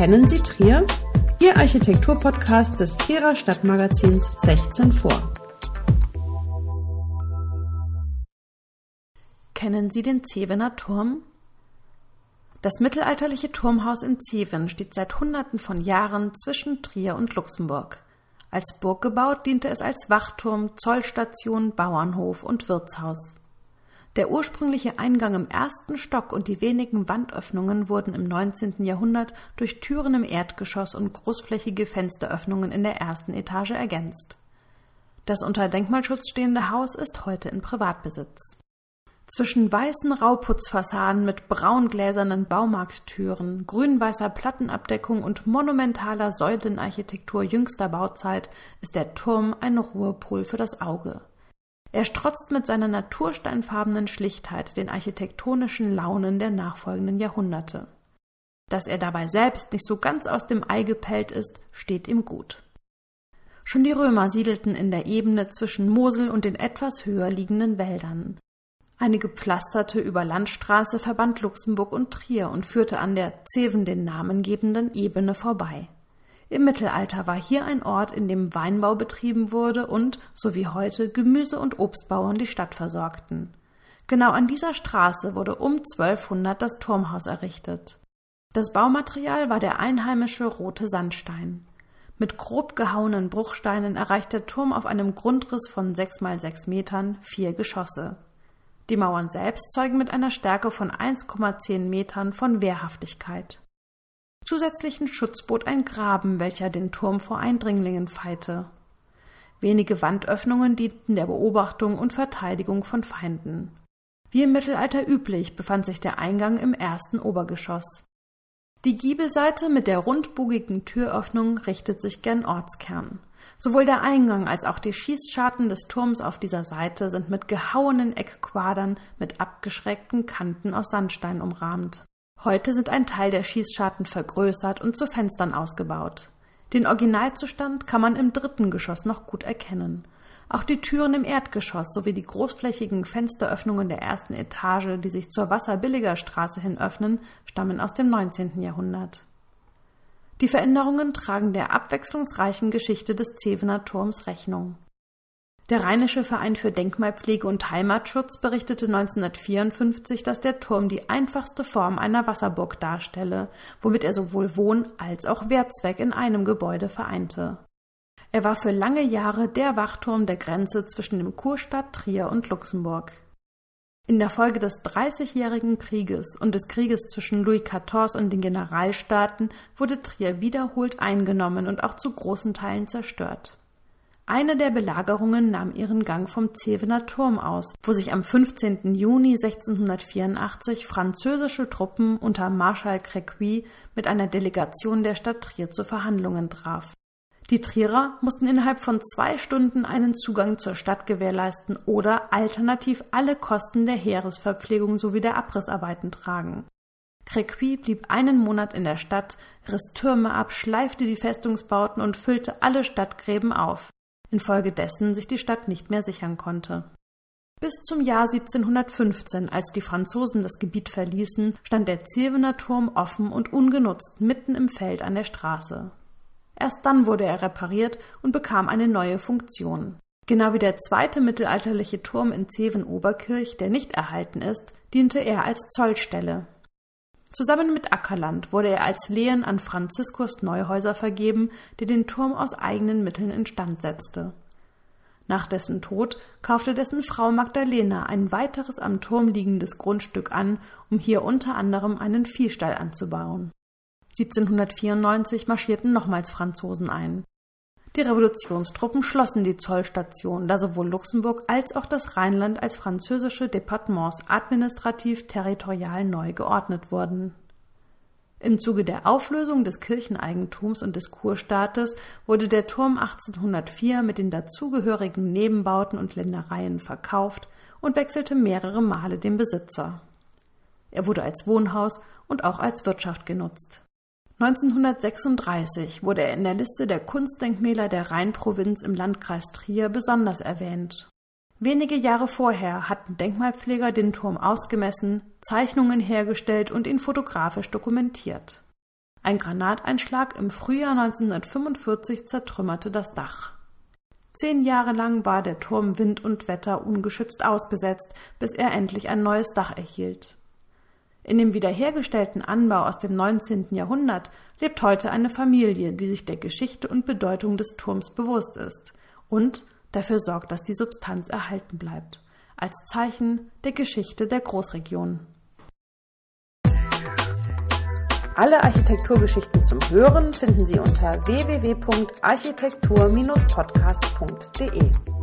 Kennen Sie Trier? Ihr Architekturpodcast des Trierer Stadtmagazins 16 vor. Kennen Sie den Zevener Turm? Das mittelalterliche Turmhaus in Zeven steht seit Hunderten von Jahren zwischen Trier und Luxemburg. Als Burg gebaut diente es als Wachturm, Zollstation, Bauernhof und Wirtshaus. Der ursprüngliche Eingang im ersten Stock und die wenigen Wandöffnungen wurden im 19. Jahrhundert durch Türen im Erdgeschoss und großflächige Fensteröffnungen in der ersten Etage ergänzt. Das unter Denkmalschutz stehende Haus ist heute in Privatbesitz. Zwischen weißen Rauputzfassaden mit braungläsernen Baumarkttüren, grün-weißer Plattenabdeckung und monumentaler Säulenarchitektur jüngster Bauzeit ist der Turm ein Ruhepol für das Auge. Er strotzt mit seiner natursteinfarbenen Schlichtheit den architektonischen Launen der nachfolgenden Jahrhunderte. Dass er dabei selbst nicht so ganz aus dem Ei gepellt ist, steht ihm gut. Schon die Römer siedelten in der Ebene zwischen Mosel und den etwas höher liegenden Wäldern. Eine gepflasterte Überlandstraße verband Luxemburg und Trier und führte an der Zeven den namengebenden Ebene vorbei. Im Mittelalter war hier ein Ort, in dem Weinbau betrieben wurde und, so wie heute, Gemüse- und Obstbauern die Stadt versorgten. Genau an dieser Straße wurde um 1200 das Turmhaus errichtet. Das Baumaterial war der einheimische rote Sandstein. Mit grob gehauenen Bruchsteinen erreicht der Turm auf einem Grundriss von sechs mal sechs Metern vier Geschosse. Die Mauern selbst zeugen mit einer Stärke von 1,10 Metern von Wehrhaftigkeit. Zusätzlichen Schutz bot ein Graben, welcher den Turm vor Eindringlingen feite. Wenige Wandöffnungen dienten der Beobachtung und Verteidigung von Feinden. Wie im Mittelalter üblich befand sich der Eingang im ersten Obergeschoss. Die Giebelseite mit der rundbogigen Türöffnung richtet sich gen Ortskern. Sowohl der Eingang als auch die Schießscharten des Turms auf dieser Seite sind mit gehauenen Eckquadern mit abgeschrägten Kanten aus Sandstein umrahmt. Heute sind ein Teil der Schießscharten vergrößert und zu Fenstern ausgebaut. Den Originalzustand kann man im dritten Geschoss noch gut erkennen. Auch die Türen im Erdgeschoss sowie die großflächigen Fensteröffnungen der ersten Etage, die sich zur Wasserbilliger Straße hin öffnen, stammen aus dem 19. Jahrhundert. Die Veränderungen tragen der abwechslungsreichen Geschichte des Zevener Turms Rechnung. Der Rheinische Verein für Denkmalpflege und Heimatschutz berichtete 1954, dass der Turm die einfachste Form einer Wasserburg darstelle, womit er sowohl Wohn- als auch Wehrzweck in einem Gebäude vereinte. Er war für lange Jahre der Wachturm der Grenze zwischen dem Kurstadt Trier und Luxemburg. In der Folge des Dreißigjährigen Krieges und des Krieges zwischen Louis XIV und den Generalstaaten wurde Trier wiederholt eingenommen und auch zu großen Teilen zerstört. Eine der Belagerungen nahm ihren Gang vom Zevener Turm aus, wo sich am 15. Juni 1684 französische Truppen unter Marschall Créqui mit einer Delegation der Stadt Trier zu Verhandlungen traf. Die Trierer mussten innerhalb von zwei Stunden einen Zugang zur Stadt gewährleisten oder alternativ alle Kosten der Heeresverpflegung sowie der Abrissarbeiten tragen. Créqui blieb einen Monat in der Stadt, riss Türme ab, schleifte die Festungsbauten und füllte alle Stadtgräben auf infolgedessen sich die Stadt nicht mehr sichern konnte. Bis zum Jahr 1715, als die Franzosen das Gebiet verließen, stand der Zirvener Turm offen und ungenutzt mitten im Feld an der Straße. Erst dann wurde er repariert und bekam eine neue Funktion. Genau wie der zweite mittelalterliche Turm in Zeven-Oberkirch, der nicht erhalten ist, diente er als Zollstelle. Zusammen mit Ackerland wurde er als Lehen an Franziskus Neuhäuser vergeben, der den Turm aus eigenen Mitteln instand setzte. Nach dessen Tod kaufte dessen Frau Magdalena ein weiteres am Turm liegendes Grundstück an, um hier unter anderem einen Viehstall anzubauen. 1794 marschierten nochmals Franzosen ein. Die Revolutionstruppen schlossen die Zollstation, da sowohl Luxemburg als auch das Rheinland als französische Departements administrativ territorial neu geordnet wurden. Im Zuge der Auflösung des Kircheneigentums und des Kurstaates wurde der Turm 1804 mit den dazugehörigen Nebenbauten und Ländereien verkauft und wechselte mehrere Male den Besitzer. Er wurde als Wohnhaus und auch als Wirtschaft genutzt. 1936 wurde er in der Liste der Kunstdenkmäler der Rheinprovinz im Landkreis Trier besonders erwähnt. Wenige Jahre vorher hatten Denkmalpfleger den Turm ausgemessen, Zeichnungen hergestellt und ihn fotografisch dokumentiert. Ein Granateinschlag im Frühjahr 1945 zertrümmerte das Dach. Zehn Jahre lang war der Turm Wind und Wetter ungeschützt ausgesetzt, bis er endlich ein neues Dach erhielt. In dem wiederhergestellten Anbau aus dem 19. Jahrhundert lebt heute eine Familie, die sich der Geschichte und Bedeutung des Turms bewusst ist und dafür sorgt, dass die Substanz erhalten bleibt, als Zeichen der Geschichte der Großregion. Alle Architekturgeschichten zum Hören finden Sie unter www.architektur-podcast.de.